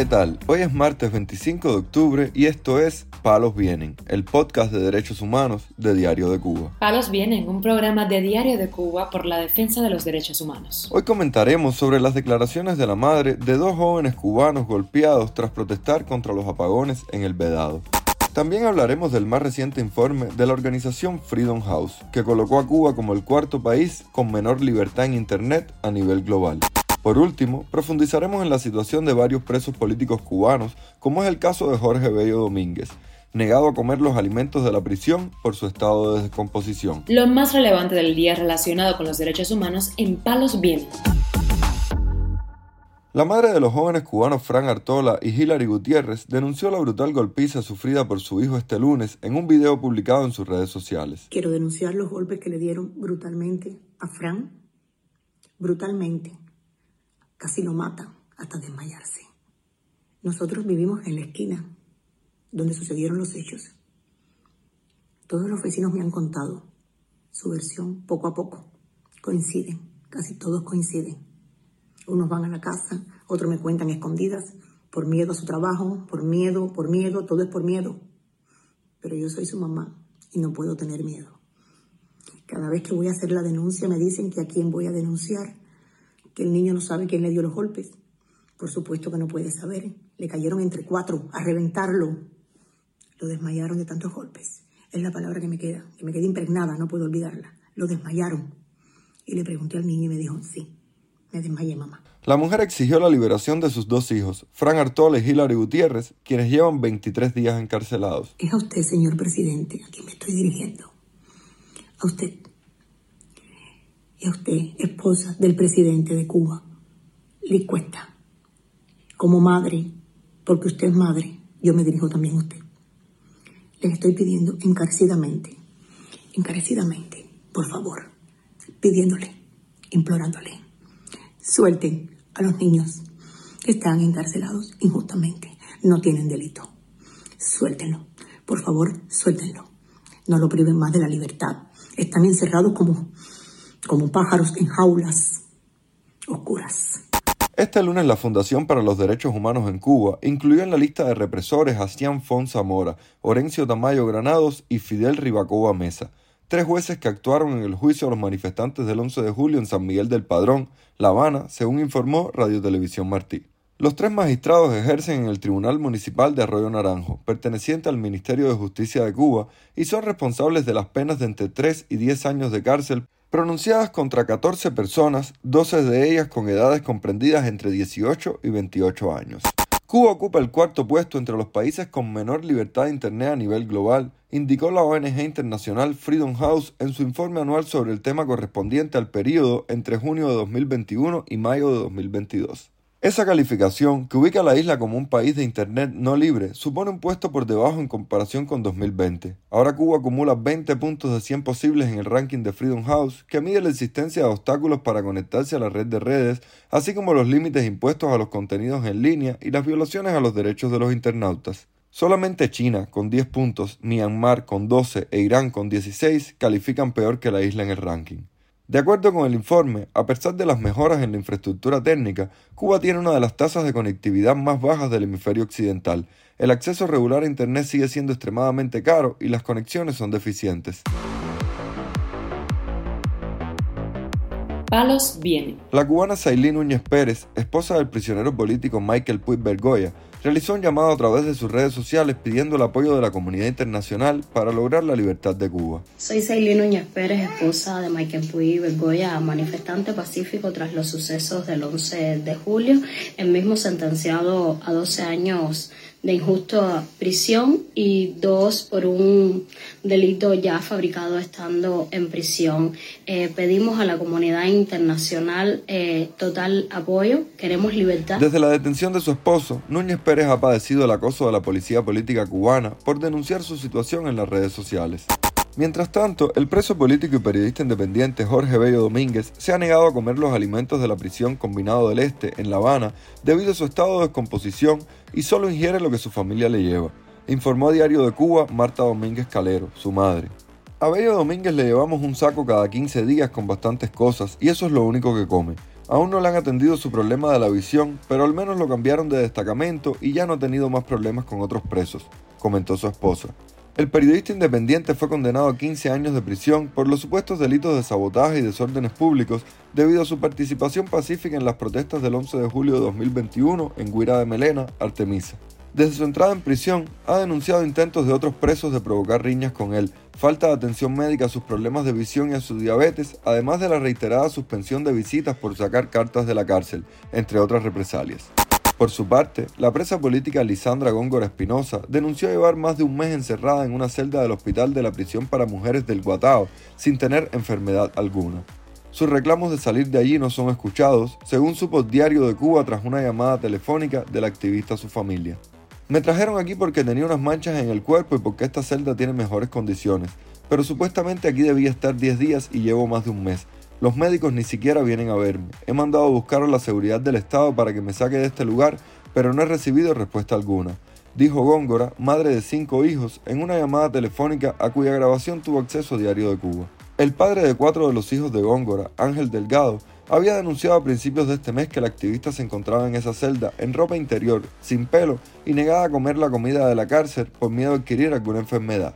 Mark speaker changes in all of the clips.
Speaker 1: ¿Qué tal? Hoy es martes 25 de octubre y esto es Palos Vienen, el podcast de derechos humanos de Diario de Cuba.
Speaker 2: Palos Vienen, un programa de Diario de Cuba por la defensa de los derechos humanos.
Speaker 1: Hoy comentaremos sobre las declaraciones de la madre de dos jóvenes cubanos golpeados tras protestar contra los apagones en el Vedado. También hablaremos del más reciente informe de la organización Freedom House, que colocó a Cuba como el cuarto país con menor libertad en Internet a nivel global. Por último, profundizaremos en la situación de varios presos políticos cubanos, como es el caso de Jorge Bello Domínguez, negado a comer los alimentos de la prisión por su estado de descomposición.
Speaker 2: Lo más relevante del día relacionado con los derechos humanos en Palos Vientos.
Speaker 1: La madre de los jóvenes cubanos Fran Artola y Hilary Gutiérrez denunció la brutal golpiza sufrida por su hijo este lunes en un video publicado en sus redes sociales.
Speaker 3: Quiero denunciar los golpes que le dieron brutalmente a Fran, brutalmente, casi lo matan hasta desmayarse. Nosotros vivimos en la esquina donde sucedieron los hechos. Todos los vecinos me han contado su versión poco a poco. Coinciden, casi todos coinciden. Unos van a la casa, otros me cuentan escondidas, por miedo a su trabajo, por miedo, por miedo, todo es por miedo. Pero yo soy su mamá y no puedo tener miedo. Cada vez que voy a hacer la denuncia me dicen que a quién voy a denunciar que el niño no sabe quién le dio los golpes. Por supuesto que no puede saber. Le cayeron entre cuatro a reventarlo. Lo desmayaron de tantos golpes. Es la palabra que me queda, que me queda impregnada, no puedo olvidarla. Lo desmayaron. Y le pregunté al niño y me dijo, sí, me desmayé, mamá.
Speaker 1: La mujer exigió la liberación de sus dos hijos, Fran Artola y Hilary Gutiérrez, quienes llevan 23 días encarcelados.
Speaker 3: Es a usted, señor presidente, a quien me estoy dirigiendo. A usted, y a usted, esposa del presidente de Cuba, le cuesta. Como madre, porque usted es madre, yo me dirijo también a usted. Les estoy pidiendo encarecidamente, encarecidamente, por favor, pidiéndole, implorándole, suelten a los niños que están encarcelados injustamente, no tienen delito. Suéltenlo, por favor, suéltenlo. No lo priven más de la libertad. Están encerrados como como pájaros en jaulas oscuras.
Speaker 1: Este lunes la Fundación para los Derechos Humanos en Cuba incluyó en la lista de represores a Cian Fon Zamora, Orencio Tamayo Granados y Fidel Ribacoa Mesa, tres jueces que actuaron en el juicio a los manifestantes del 11 de julio en San Miguel del Padrón, La Habana, según informó Radio Televisión Martí. Los tres magistrados ejercen en el Tribunal Municipal de Arroyo Naranjo, perteneciente al Ministerio de Justicia de Cuba, y son responsables de las penas de entre 3 y 10 años de cárcel pronunciadas contra 14 personas, 12 de ellas con edades comprendidas entre 18 y 28 años. Cuba ocupa el cuarto puesto entre los países con menor libertad de Internet a nivel global, indicó la ONG internacional Freedom House en su informe anual sobre el tema correspondiente al periodo entre junio de 2021 y mayo de 2022. Esa calificación, que ubica a la isla como un país de Internet no libre, supone un puesto por debajo en comparación con 2020. Ahora Cuba acumula 20 puntos de 100 posibles en el ranking de Freedom House, que mide la existencia de obstáculos para conectarse a la red de redes, así como los límites impuestos a los contenidos en línea y las violaciones a los derechos de los internautas. Solamente China, con 10 puntos, Myanmar con 12 e Irán con 16 califican peor que la isla en el ranking. De acuerdo con el informe, a pesar de las mejoras en la infraestructura técnica, Cuba tiene una de las tasas de conectividad más bajas del hemisferio occidental. El acceso regular a Internet sigue siendo extremadamente caro y las conexiones son deficientes.
Speaker 2: Palos viene.
Speaker 1: La cubana Sailín Núñez Pérez, esposa del prisionero político Michael Puig Bergoya, realizó un llamado a través de sus redes sociales pidiendo el apoyo de la comunidad internacional para lograr la libertad de Cuba.
Speaker 4: Soy Sailín Núñez Pérez, esposa de Michael Puig Bergoya, manifestante pacífico tras los sucesos del 11 de julio, el mismo sentenciado a 12 años de injusta prisión y dos por un delito ya fabricado estando en prisión. Eh, pedimos a la comunidad internacional eh, total apoyo, queremos libertad.
Speaker 1: Desde la detención de su esposo, Núñez Pérez ha padecido el acoso de la policía política cubana por denunciar su situación en las redes sociales. Mientras tanto, el preso político y periodista independiente Jorge Bello Domínguez se ha negado a comer los alimentos de la prisión Combinado del Este en La Habana debido a su estado de descomposición y solo ingiere lo que su familia le lleva, informó a Diario de Cuba Marta Domínguez Calero, su madre. A Bello Domínguez le llevamos un saco cada 15 días con bastantes cosas y eso es lo único que come. Aún no le han atendido su problema de la visión, pero al menos lo cambiaron de destacamento y ya no ha tenido más problemas con otros presos, comentó su esposa. El periodista independiente fue condenado a 15 años de prisión por los supuestos delitos de sabotaje y desórdenes públicos debido a su participación pacífica en las protestas del 11 de julio de 2021 en Guira de Melena, Artemisa. Desde su entrada en prisión, ha denunciado intentos de otros presos de provocar riñas con él, falta de atención médica a sus problemas de visión y a su diabetes, además de la reiterada suspensión de visitas por sacar cartas de la cárcel, entre otras represalias. Por su parte, la presa política Lisandra Góngora Espinosa denunció llevar más de un mes encerrada en una celda del hospital de la prisión para mujeres del Guatao sin tener enfermedad alguna. Sus reclamos de salir de allí no son escuchados, según supo Diario de Cuba tras una llamada telefónica del activista a su familia. Me trajeron aquí porque tenía unas manchas en el cuerpo y porque esta celda tiene mejores condiciones, pero supuestamente aquí debía estar 10 días y llevo más de un mes. Los médicos ni siquiera vienen a verme. He mandado a buscar a la seguridad del Estado para que me saque de este lugar, pero no he recibido respuesta alguna. Dijo Góngora, madre de cinco hijos, en una llamada telefónica a cuya grabación tuvo acceso a Diario de Cuba. El padre de cuatro de los hijos de Góngora, Ángel Delgado, había denunciado a principios de este mes que el activista se encontraba en esa celda en ropa interior, sin pelo y negada a comer la comida de la cárcel por miedo a adquirir alguna enfermedad.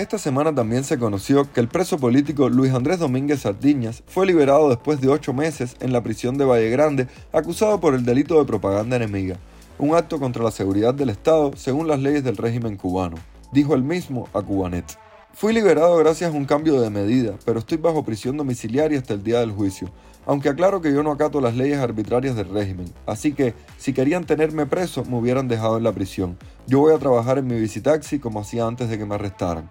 Speaker 1: Esta semana también se conoció que el preso político Luis Andrés Domínguez Sardiñas fue liberado después de ocho meses en la prisión de Valle Grande acusado por el delito de propaganda enemiga, un acto contra la seguridad del Estado según las leyes del régimen cubano, dijo el mismo a Cubanet. Fui liberado gracias a un cambio de medida, pero estoy bajo prisión domiciliaria hasta el día del juicio aunque aclaro que yo no acato las leyes arbitrarias del régimen, así que si querían tenerme preso me hubieran dejado en la prisión. Yo voy a trabajar en mi visitaxi como hacía antes de que me arrestaran,